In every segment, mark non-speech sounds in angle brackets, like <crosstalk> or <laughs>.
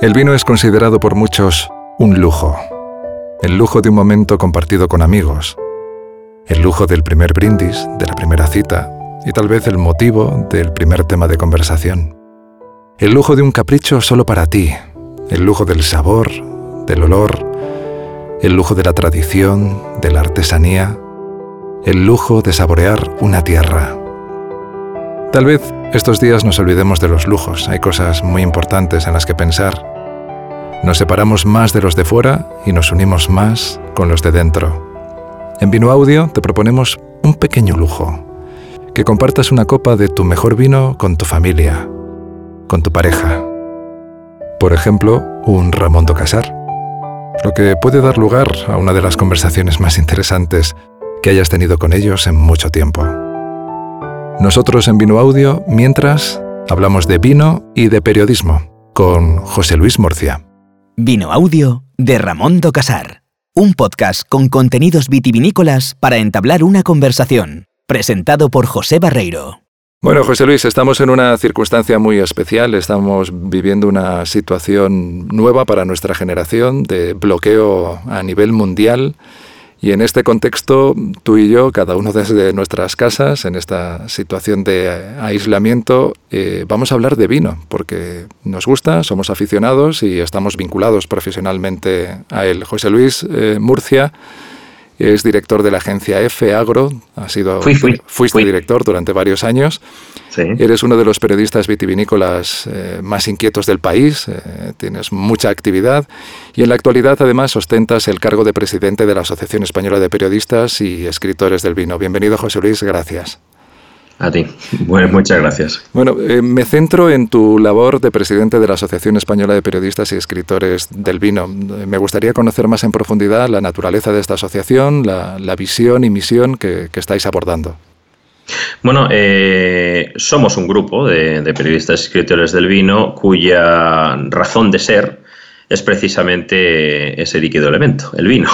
El vino es considerado por muchos un lujo. El lujo de un momento compartido con amigos. El lujo del primer brindis, de la primera cita y tal vez el motivo del primer tema de conversación. El lujo de un capricho solo para ti. El lujo del sabor, del olor. El lujo de la tradición, de la artesanía. El lujo de saborear una tierra. Tal vez estos días nos olvidemos de los lujos, hay cosas muy importantes en las que pensar. Nos separamos más de los de fuera y nos unimos más con los de dentro. En Vino Audio te proponemos un pequeño lujo, que compartas una copa de tu mejor vino con tu familia, con tu pareja. Por ejemplo, un Ramón do Casar, lo que puede dar lugar a una de las conversaciones más interesantes que hayas tenido con ellos en mucho tiempo. Nosotros en Vino Audio, mientras, hablamos de vino y de periodismo con José Luis Murcia. Vino Audio de Ramón do Casar. Un podcast con contenidos vitivinícolas para entablar una conversación. Presentado por José Barreiro. Bueno, José Luis, estamos en una circunstancia muy especial. Estamos viviendo una situación nueva para nuestra generación de bloqueo a nivel mundial y en este contexto, tú y yo, cada uno desde nuestras casas, en esta situación de aislamiento, eh, vamos a hablar de vino, porque nos gusta, somos aficionados y estamos vinculados profesionalmente a él. José Luis eh, Murcia es director de la agencia F Agro, ha sido, fuiste director durante varios años. Eres uno de los periodistas vitivinícolas eh, más inquietos del país, eh, tienes mucha actividad y en la actualidad además ostentas el cargo de presidente de la Asociación Española de Periodistas y Escritores del Vino. Bienvenido José Luis, gracias. A ti. Bueno, muchas gracias. Bueno, eh, me centro en tu labor de presidente de la Asociación Española de Periodistas y Escritores del Vino. Me gustaría conocer más en profundidad la naturaleza de esta asociación, la, visión y misión que, estáis abordando. Bueno, eh, somos un grupo de, periodistas y escritores del vino cuya razón de ser es precisamente ese líquido elemento, el vino.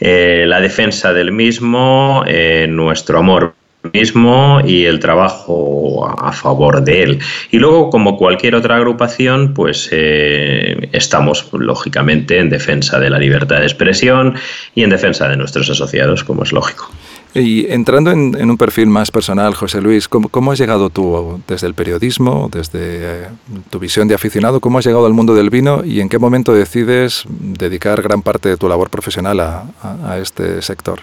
Eh, la defensa del mismo, nuestro amor mismo y el trabajo a favor de él. Y luego, como cualquier otra agrupación, pues eh, estamos lógicamente en defensa de la libertad de expresión y en defensa de nuestros asociados, como es lógico. Y entrando en, un perfil más personal, José Luis, ¿cómo, has llegado tú desde el periodismo, desde eh, tu visión de aficionado, cómo has llegado al mundo del vino y en qué momento decides dedicar gran parte de tu labor profesional a este sector?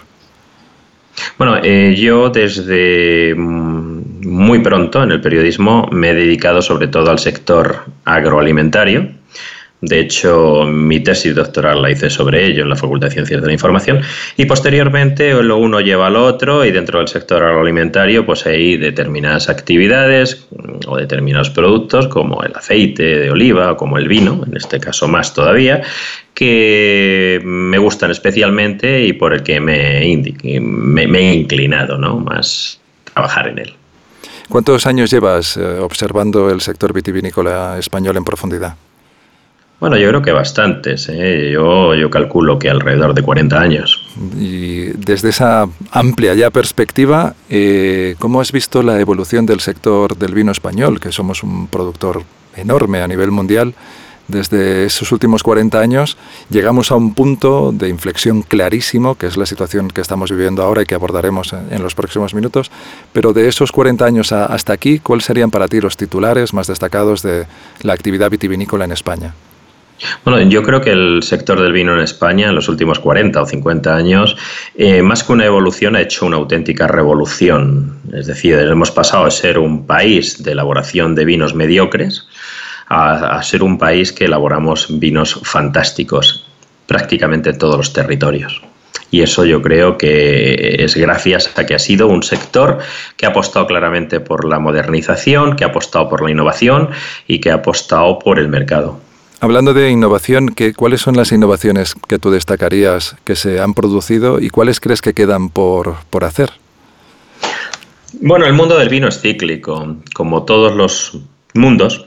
Bueno, eh, yo desde mm, muy pronto en el periodismo me he dedicado sobre todo al sector agroalimentario. De hecho, mi tesis doctoral la hice sobre ello en la Facultad de Ciencias de la Información y posteriormente lo uno lleva al otro y dentro del sector agroalimentario pues hay determinadas actividades o determinados productos como el aceite de oliva o como el vino, en este caso más todavía, que me gustan especialmente y por el que me, me, he inclinado ¿no? más trabajar en él. ¿Cuántos años llevas eh, observando el sector vitivinícola español en profundidad? Bueno, yo creo que bastantes. ¿eh? Yo, yo calculo que alrededor de 40 años. Y desde esa amplia ya perspectiva, eh, ¿cómo has visto la evolución del sector del vino español, que somos un productor enorme a nivel mundial? desde esos últimos 40 años llegamos a un punto de inflexión clarísimo, que es la situación que estamos viviendo ahora y que abordaremos en los próximos minutos. Pero de esos 40 años hasta aquí, ¿cuáles serían para ti los titulares más destacados de la actividad vitivinícola en España? Bueno, yo creo que el sector del vino en España en los últimos 40 o 50 años, eh, más que una evolución, ha hecho una auténtica revolución. Es decir, hemos pasado a ser un país de elaboración de vinos mediocres a, ser un país que elaboramos vinos fantásticos prácticamente en todos los territorios. Y eso yo creo que es gracias a que ha sido un sector que ha apostado claramente por la modernización, que ha apostado por la innovación y que ha apostado por el mercado. Hablando de innovación, ¿qué, ¿cuáles son las innovaciones que tú destacarías que se han producido y cuáles crees que quedan por, por hacer? Bueno, el mundo del vino es cíclico. Como todos los mundos,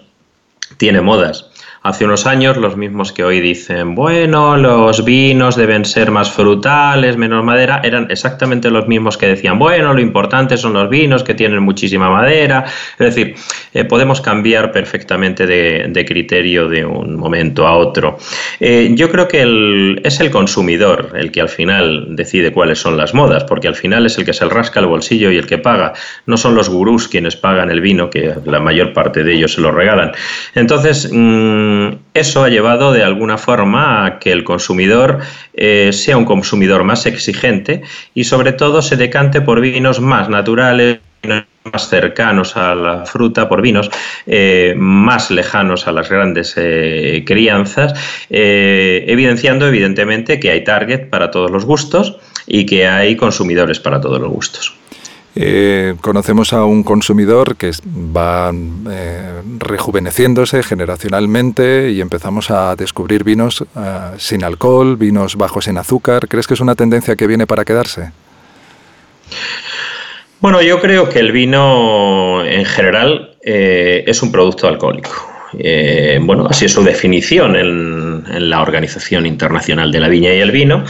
tiene modas. Hace unos años, los mismos que hoy dicen, bueno, los vinos deben ser más frutales, menos madera, eran exactamente los mismos que decían, bueno, lo importante son los vinos que tienen muchísima madera. Es decir, eh, podemos cambiar perfectamente de, criterio de un momento a otro. Eh, yo creo que es el consumidor el que al final decide cuáles son las modas, porque al final es el que se rasca el bolsillo y el que paga. No son los gurús quienes pagan el vino, que la mayor parte de ellos se lo regalan. Entonces, mm, eso ha llevado de alguna forma a que el consumidor eh, sea un consumidor más exigente y sobre todo se decante por vinos más naturales más cercanos a la fruta, por vinos eh, más lejanos a las grandes eh, crianzas, evidenciando evidentemente que hay target para todos los gustos y que hay consumidores para todos los gustos. Eh, conocemos a un consumidor que va eh, rejuveneciéndose generacionalmente y empezamos a descubrir vinos eh, sin alcohol, vinos bajos en azúcar. ¿Crees que es una tendencia que viene para quedarse? Bueno, yo creo que el vino en general es un producto alcohólico. Eh, bueno, así es su definición en, la Organización Internacional de la Viña y el Vino.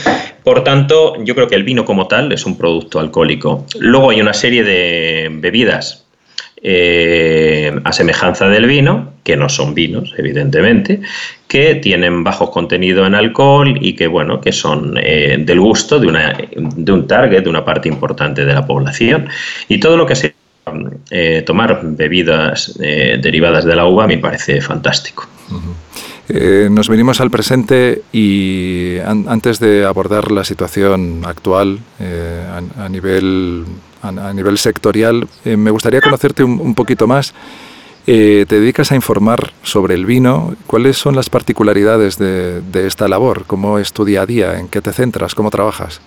Por tanto, yo creo que el vino como tal es un producto alcohólico. Luego hay una serie de bebidas eh, a semejanza del vino, que no son vinos, evidentemente, que tienen bajo contenido en alcohol y que, bueno, que son eh, del gusto de, una, de un target, de una parte importante de la población. Y todo lo que se eh, tomar bebidas eh, derivadas de la uva me parece fantástico. Eh, nos venimos al presente y antes de abordar la situación actual a, nivel, a, nivel sectorial, me gustaría conocerte un, poquito más. te dedicas a informar sobre el vino. ¿Cuáles son las particularidades de, de esta labor? ¿Cómo es tu día a día? ¿En qué te centras? ¿Cómo trabajas?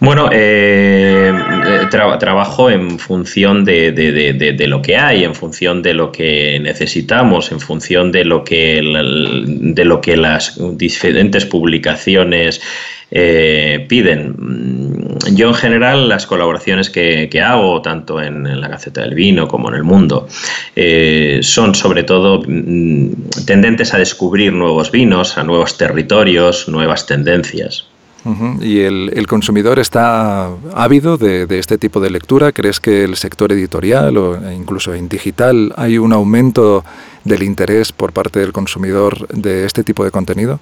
Bueno, eh, eh, trabajo en función de, lo que hay, en función de lo que necesitamos, en función de lo que, de lo que las diferentes publicaciones eh, piden. Yo en general las colaboraciones que, hago, tanto en, la Gaceta del Vino como en el Mundo, son sobre todo mm, tendentes a descubrir nuevos vinos, a nuevos territorios, nuevas tendencias. ¿Y el, consumidor está ávido de, este tipo de lectura? ¿Crees que el sector editorial o incluso en digital hay un aumento del interés por parte del consumidor de este tipo de contenido?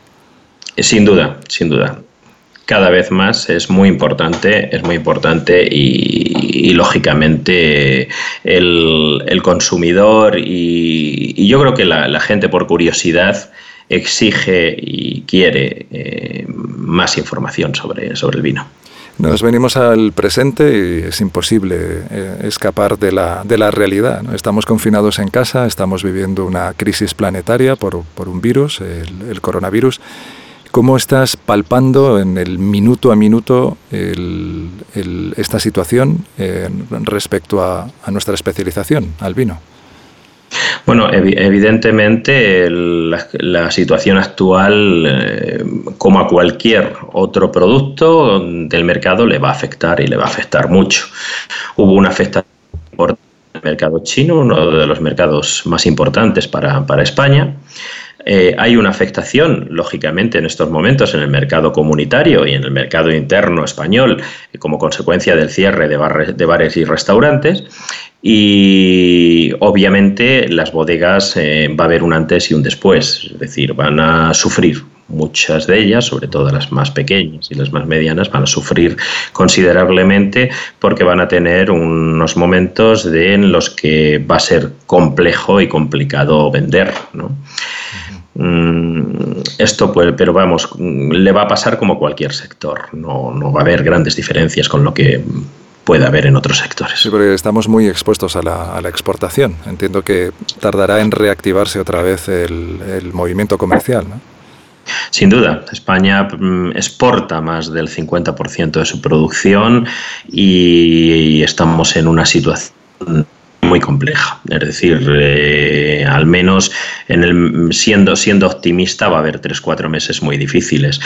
Sin duda, sin duda. Cada vez más es muy importante, es muy importante y, lógicamente el, consumidor y, yo creo que la gente por curiosidad exige y quiere eh, más información sobre, sobre el vino. Nos venimos al presente y es imposible eh, escapar de la, de la realidad. Estamos confinados en casa, estamos viviendo una crisis planetaria por, por un virus, el, coronavirus. ¿Cómo estás palpando en el minuto a minuto esta situación eh, respecto a, a nuestra especialización, al vino? Bueno, evidentemente la, situación actual, eh, como a cualquier otro producto del mercado, le va a afectar y le va a afectar mucho. Hubo una afectación por el mercado chino, uno de los mercados más importantes para, España. Eh, hay una afectación, lógicamente, en estos momentos en el mercado comunitario y en el mercado interno español como consecuencia del cierre de, bares y restaurantes. Y obviamente las bodegas eh, va a haber un antes y un después, es decir, van a sufrir muchas de ellas, sobre todo las más pequeñas y las más medianas, van a sufrir considerablemente porque van a tener unos momentos en los que va a ser complejo y complicado vender. Mm, esto, pues, pero vamos, le va a pasar como cualquier sector, no, no va a haber grandes diferencias con lo que puede haber en otros sectores. Sí, porque estamos muy expuestos a la, exportación. Entiendo que tardará en reactivarse otra vez el, movimiento comercial, ¿no? Sin duda, España mm, exporta más del 50% de su producción y estamos en una situación muy compleja. Es decir, eh, al menos en el, siendo, siendo optimista va a haber tres, cuatro meses muy difíciles.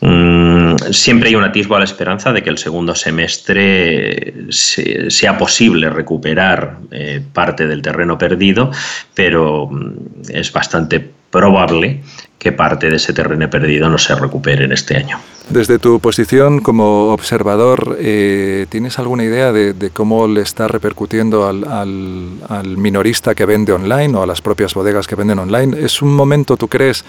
Mm, siempre hay un atisbo a la esperanza de que el segundo semestre sea posible recuperar eh, parte del terreno perdido, pero mm, es bastante probable que parte de ese terreno perdido no se recupere en este año. Desde tu posición como observador, eh, ¿tienes alguna idea de, cómo le está repercutiendo al, al, minorista que vende online o a las propias bodegas que venden online? ¿Es un momento, tú crees,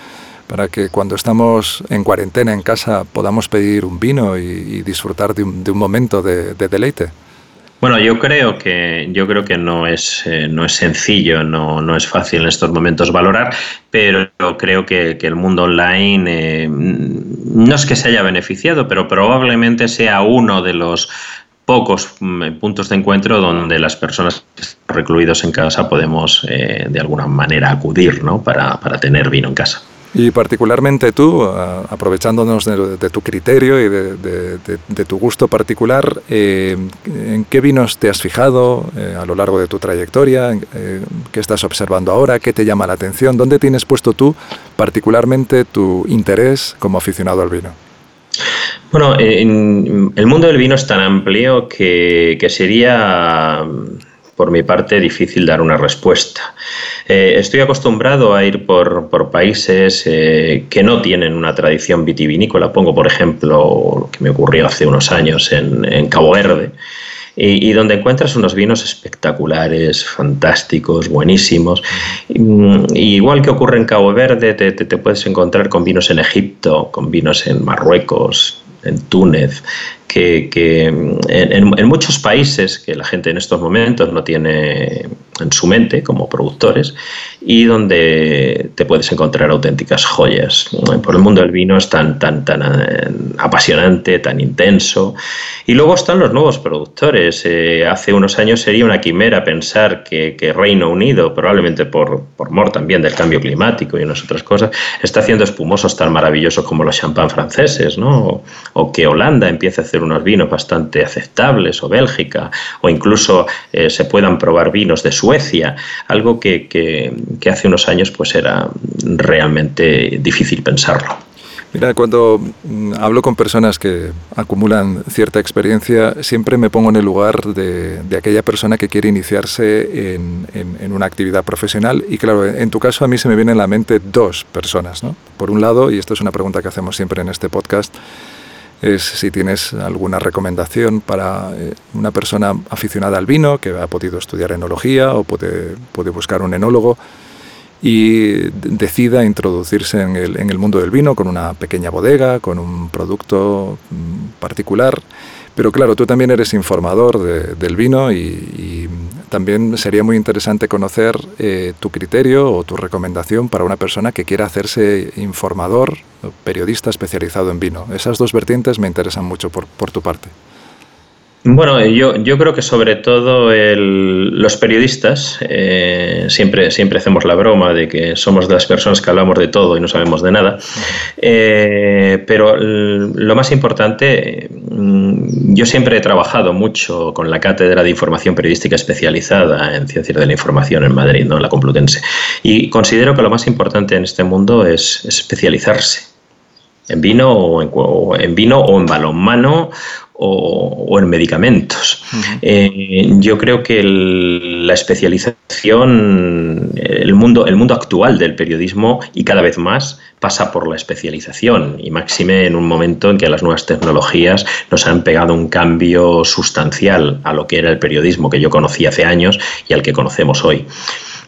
para que cuando estamos en cuarentena en casa podamos pedir un vino y, disfrutar de un, de un momento de deleite? Bueno, yo creo que yo creo que no es eh, no es sencillo, no, no, es fácil en estos momentos valorar, pero creo que, el mundo online eh, no es que se haya beneficiado, pero probablemente sea uno de los pocos mm, puntos de encuentro donde las personas recluidos en casa podemos eh, de alguna manera acudir ¿no? para, para tener vino en casa. Y particularmente tú, aprovechándonos de, tu criterio y de, tu gusto particular, eh, ¿en qué vinos te has fijado eh, a lo largo de tu trayectoria? Eh, ¿Qué estás observando ahora? ¿Qué te llama la atención? ¿Dónde tienes puesto tú particularmente tu interés como aficionado al vino? Bueno, el mundo del vino es tan amplio que sería por mi parte, difícil dar una respuesta. Eh, estoy acostumbrado a ir por, países eh, que no tienen una tradición vitivinícola. Pongo, por ejemplo, lo que me ocurrió hace unos años en, Cabo Verde. Y, donde encuentras unos vinos espectaculares, fantásticos, buenísimos. igual que ocurre en Cabo Verde, te, te, puedes encontrar con vinos en Egipto, con vinos en Marruecos, en Túnez, que, en, muchos países que la gente en estos momentos no tiene en su mente como productores y donde te puedes encontrar auténticas joyas. Por el mundo del vino es tan, tan, tan eh, apasionante, tan intenso. Y luego están los nuevos productores. Eh, hace unos años sería una quimera pensar que, Reino Unido, probablemente por, por mor también del cambio climático y unas otras cosas, está haciendo espumosos tan maravillosos como los champán franceses, ¿no? o que Holanda empiece a hacer unos vinos bastante aceptables, o Bélgica, o incluso eh, se puedan probar vinos de Suecia, algo que, que, hace unos años pues era realmente difícil pensarlo. Mira, cuando mm, hablo con personas que acumulan cierta experiencia, siempre me pongo en el lugar de, de aquella persona que quiere iniciarse en, en, en, una actividad profesional. Y claro, en tu caso a mí se me vienen a la mente dos personas. ¿no? Por un lado, y esto es una pregunta que hacemos siempre en este podcast, es si tienes alguna recomendación para eh, una persona aficionada al vino que ha podido estudiar enología o puede, puede buscar un enólogo y decida introducirse en el, en el, mundo del vino con una pequeña bodega, con un producto mm, particular. Pero claro, tú también eres informador del vino y, también sería muy interesante conocer eh, tu criterio o tu recomendación para una persona que quiera hacerse informador, periodista especializado en vino. Esas dos vertientes me interesan mucho por, por tu parte. Bueno, yo, yo creo que sobre todo los periodistas eh, siempre, siempre hacemos la broma de que somos de las personas que hablamos de todo y no sabemos de nada. Eh, pero lo más importante, mm, yo siempre he trabajado mucho con la Cátedra de Información Periodística Especializada en Ciencias de la Información en Madrid, ¿no? en la Complutense. Y considero que lo más importante en este mundo es, especializarse en vino o en, vino o en balonmano o, en medicamentos. Eh, yo creo que la especialización, el mundo, el mundo actual del periodismo y cada vez más pasa por la especialización y máxime en un momento en que las nuevas tecnologías nos han pegado un cambio sustancial a lo que era el periodismo que yo conocí hace años y al que conocemos hoy.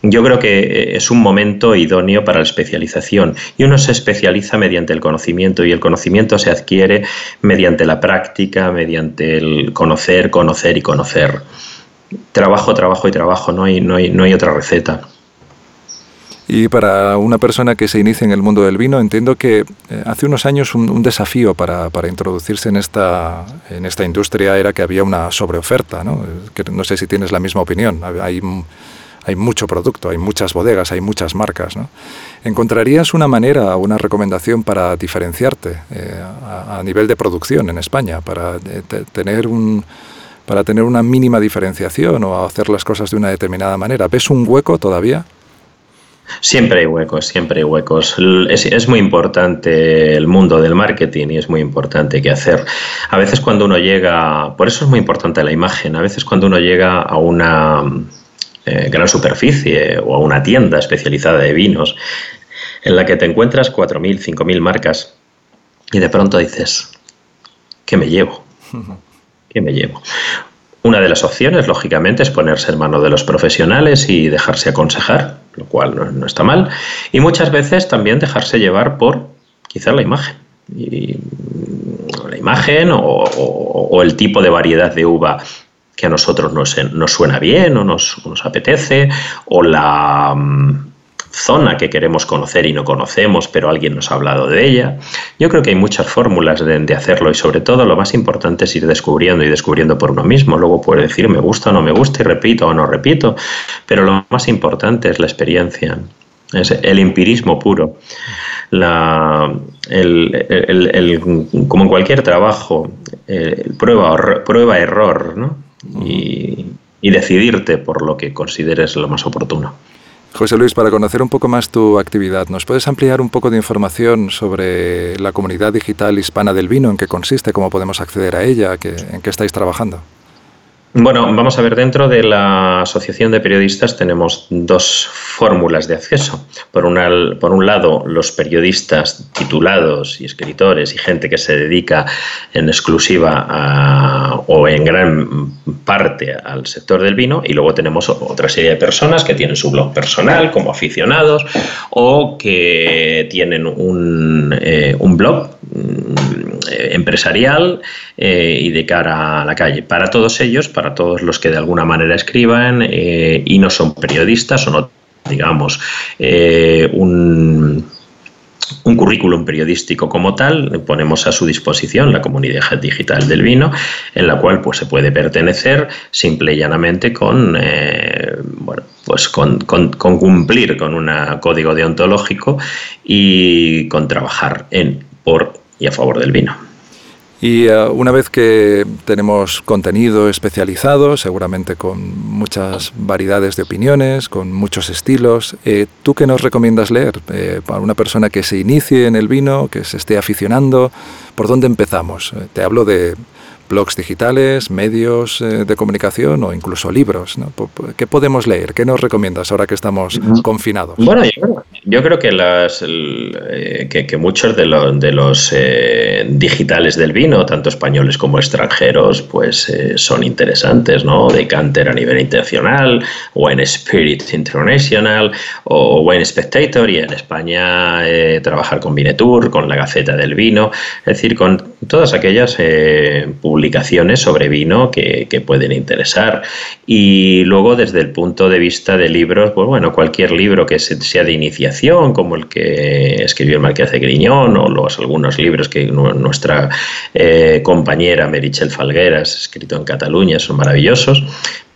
Yo creo que eh, es un momento idóneo para la especialización y uno se especializa mediante el conocimiento y el conocimiento se adquiere mediante la práctica, mediante el conocer, conocer y conocer. Trabajo, trabajo y trabajo, no hay, no hay, no hay otra receta. Y para una persona que se inicia en el mundo del vino, entiendo que eh, hace unos años un, desafío para, para, introducirse en esta, en esta industria era que había una sobreoferta. ¿no? Que no sé si tienes la misma opinión. Hay hay mucho producto, hay muchas bodegas, hay muchas marcas. ¿no? ¿Encontrarías una manera o una recomendación para diferenciarte eh, a, nivel de producción en España, para eh, tener un, para tener una mínima diferenciación o hacer las cosas de una determinada manera. ¿Ves un hueco todavía? Siempre hay huecos, siempre hay huecos. Es, muy importante el mundo del marketing y es muy importante qué hacer. A veces cuando uno llega, por eso es muy importante la imagen, a veces cuando uno llega a una eh, gran superficie o a una tienda especializada de vinos en la que te encuentras 4.000, 5.000 marcas y de pronto dices, ¿qué me llevo? <laughs> ¿Qué me llevo? Una de las opciones, lógicamente, es ponerse en manos de los profesionales y dejarse aconsejar, lo cual no, está mal. Y muchas veces también dejarse llevar por quizás la imagen. Y, la imagen o, el tipo de variedad de uva que a nosotros nos, nos suena bien o nos, apetece, o la, mm, zona que queremos conocer y no conocemos, pero alguien nos ha hablado de ella. Yo creo que hay muchas fórmulas de, hacerlo y sobre todo lo más importante es ir descubriendo y descubriendo por uno mismo. Luego puede decir me gusta o no me gusta y repito o no repito, pero lo más importante es la experiencia, es el empirismo puro. La, como en cualquier trabajo, prueba, prueba error ¿no? Y, y decidirte por lo que consideres lo más oportuno. José Luis, para conocer un poco más tu actividad, ¿nos puedes ampliar un poco de información sobre la comunidad digital hispana del vino, en qué consiste, cómo podemos acceder a ella, en qué estáis trabajando? Bueno, vamos a ver, dentro de la Asociación de Periodistas tenemos dos fórmulas de acceso. Por, por un lado, los periodistas titulados y escritores y gente que se dedica en exclusiva o en gran parte al sector del vino y luego tenemos otra serie de personas que tienen su blog personal como aficionados o que tienen un, eh, un blog empresarial eh, y de cara a la calle. Para todos ellos, para todos los que de alguna manera escriban eh, y no son periodistas o no, digamos, un un currículum periodístico como tal, ponemos a su disposición la comunidad digital del vino, en la cual pues, se puede pertenecer simple y llanamente con, bueno, pues con, con, cumplir con un código deontológico y con trabajar en, por y a favor del vino. Y eh, una vez que tenemos contenido especializado, seguramente con muchas variedades de opiniones, con muchos estilos, eh, ¿tú qué nos recomiendas leer eh, para una persona que se inicie en el vino, que se esté aficionando? ¿Por dónde empezamos? te hablo de blogs digitales, medios eh, de comunicación o incluso libros. ¿no? ¿Qué podemos leer? ¿Qué nos recomiendas ahora que estamos confinados? Bueno, yo, creo que, las, eh, que, muchos de, de los eh, digitales del vino, tanto españoles como extranjeros, pues son interesantes, ¿no? Decanter a nivel internacional, Wine Spirit International o Wine Spectator y en España trabajar con Vinetour, con la Gaceta del Vino, es decir, con todas aquellas publicaciones publicaciones sobre vino que, pueden interesar. Y luego, desde el punto de vista de libros, pues bueno, cualquier libro que sea de iniciación, como el que escribió el Marqués de Griñón, o los algunos libros que nuestra eh, compañera Merichel Falgueras, escrito en Cataluña, son maravillosos.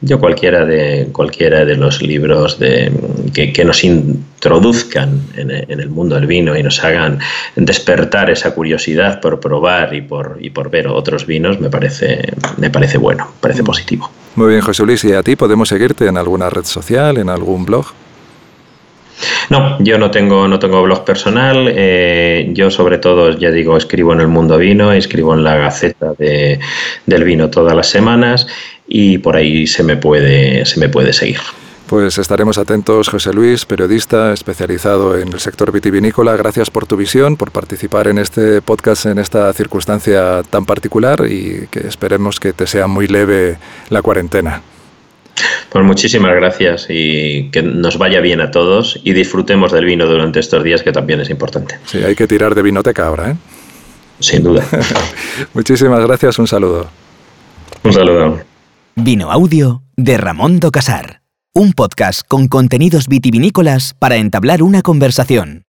Yo cualquiera de, cualquiera de los libros de, que, nos introduzcan en, el mundo del vino y nos hagan despertar esa curiosidad por probar y por, y por ver otros vinos me parece, me parece bueno, parece positivo. Muy bien, José Luis, ¿y a ti podemos seguirte en alguna red social, en algún blog? No, yo no tengo, no tengo blog personal. Eh, yo sobre todo, ya digo, escribo en el mundo vino, escribo en la Gaceta de, del Vino todas las semanas y por ahí se me puede, se me puede seguir. Pues estaremos atentos, José Luis, periodista especializado en el sector vitivinícola. Gracias por tu visión, por participar en este podcast en esta circunstancia tan particular y que esperemos que te sea muy leve la cuarentena. Pues muchísimas gracias y que nos vaya bien a todos y disfrutemos del vino durante estos días, que también es importante. Sí, hay que tirar de vinoteca ahora, ¿eh? Sin duda. <laughs> muchísimas gracias, un saludo. Un saludo. Vino Audio de Ramón Casar. Un podcast con contenidos vitivinícolas para entablar una conversación.